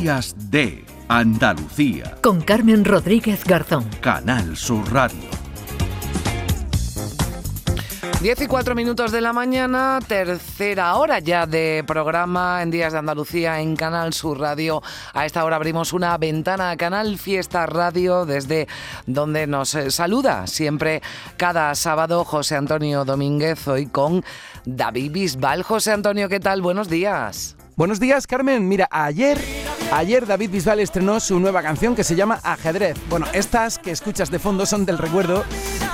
Días de Andalucía. Con Carmen Rodríguez Garzón. Canal Sur Radio. 10 y 4 minutos de la mañana, tercera hora ya de programa en Días de Andalucía en Canal Sur Radio. A esta hora abrimos una ventana a Canal Fiesta Radio desde donde nos eh, saluda siempre cada sábado José Antonio Domínguez, hoy con David Bisbal. José Antonio, ¿qué tal? Buenos días. Buenos días, Carmen. Mira, ayer, ayer David Bisbal estrenó su nueva canción que se llama Ajedrez. Bueno, estas que escuchas de fondo son del recuerdo,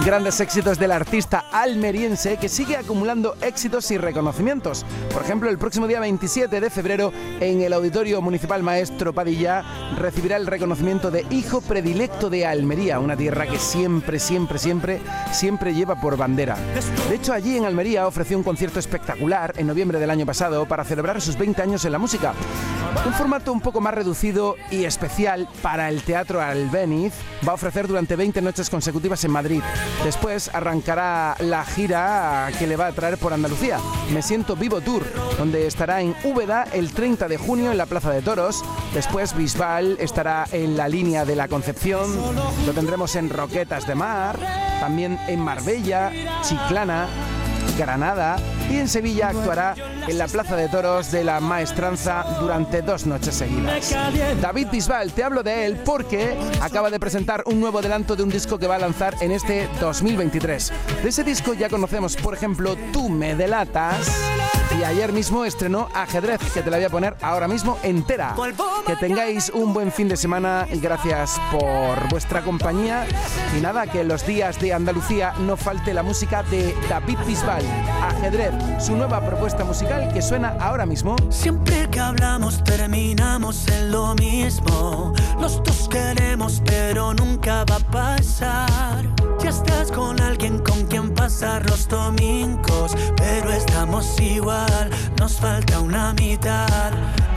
grandes éxitos del artista almeriense que sigue acumulando éxitos y reconocimientos. Por ejemplo, el próximo día 27 de febrero, en el Auditorio Municipal Maestro Padilla, recibirá el reconocimiento de Hijo Predilecto de Almería, una tierra que siempre, siempre, siempre, siempre lleva por bandera. De hecho, allí en Almería ofreció un concierto espectacular en noviembre del año pasado para celebrar sus 20 años en la música. Un formato un poco más reducido y especial para el Teatro Albéniz va a ofrecer durante 20 noches consecutivas en Madrid. Después arrancará la gira que le va a traer por Andalucía. Me siento vivo tour, donde estará en Úbeda el 30 de junio en la Plaza de Toros. Después Bisbal estará en la línea de la Concepción. Lo tendremos en Roquetas de Mar, también en Marbella, Chiclana, Granada y en Sevilla actuará en la Plaza de Toros de la Maestranza durante dos noches seguidas. David Bisbal, te hablo de él porque acaba de presentar un nuevo adelanto de un disco que va a lanzar en este 2023. De ese disco ya conocemos, por ejemplo, Tú me delatas y ayer mismo estrenó Ajedrez, que te la voy a poner ahora mismo entera. Que tengáis un buen fin de semana gracias por vuestra compañía. Y nada, que en los días de Andalucía no falte la música de David Bisbal, Ajedrez, su nueva propuesta musical que suena ahora mismo. Siempre que hablamos terminamos en lo mismo. Los dos queremos, pero nunca va a pasar. Ya estás con alguien pasar los domingos, pero estamos igual, nos falta una mitad.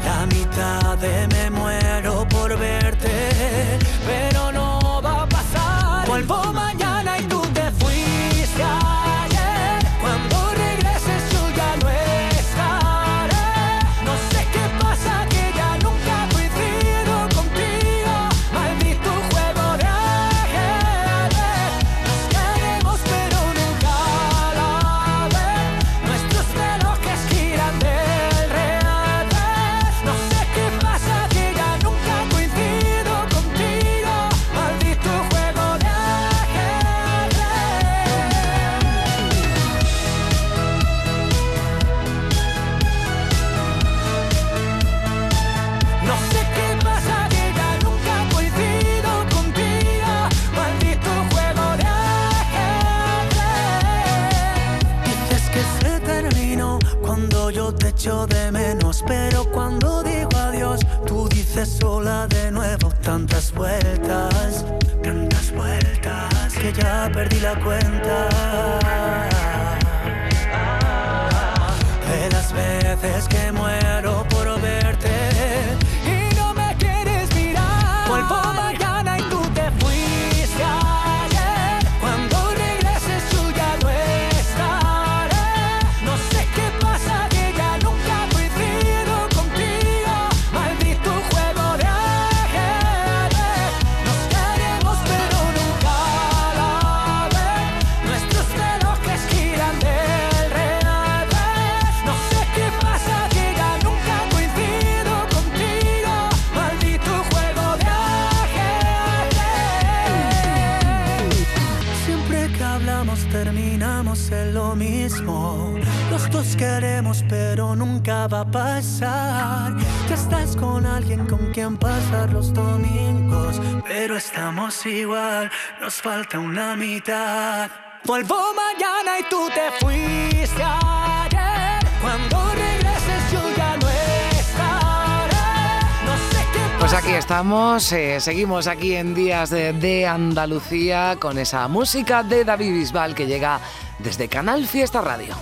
La mitad de me muero por verte, yo te echo de menos Pero cuando digo adiós tú dices sola de nuevo Tantas vueltas, tantas vueltas Que ya perdí la cuenta Los dos queremos pero nunca va a pasar. Ya estás con alguien con quien pasar los domingos, pero estamos igual, nos falta una mitad. Vuelvo mañana y tú te fuiste ayer. Pues aquí estamos, eh, seguimos aquí en Días de, de Andalucía con esa música de David Bisbal que llega desde Canal Fiesta Radio.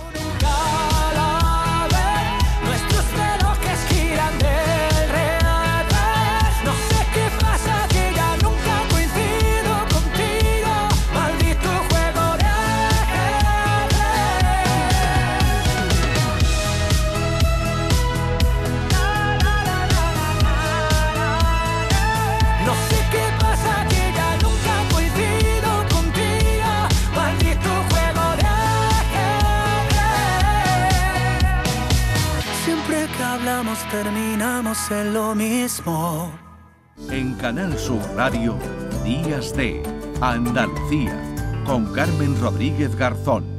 En. En Canal Sur Radio, Días de Andalucía, con Carmen Rodríguez Garzón.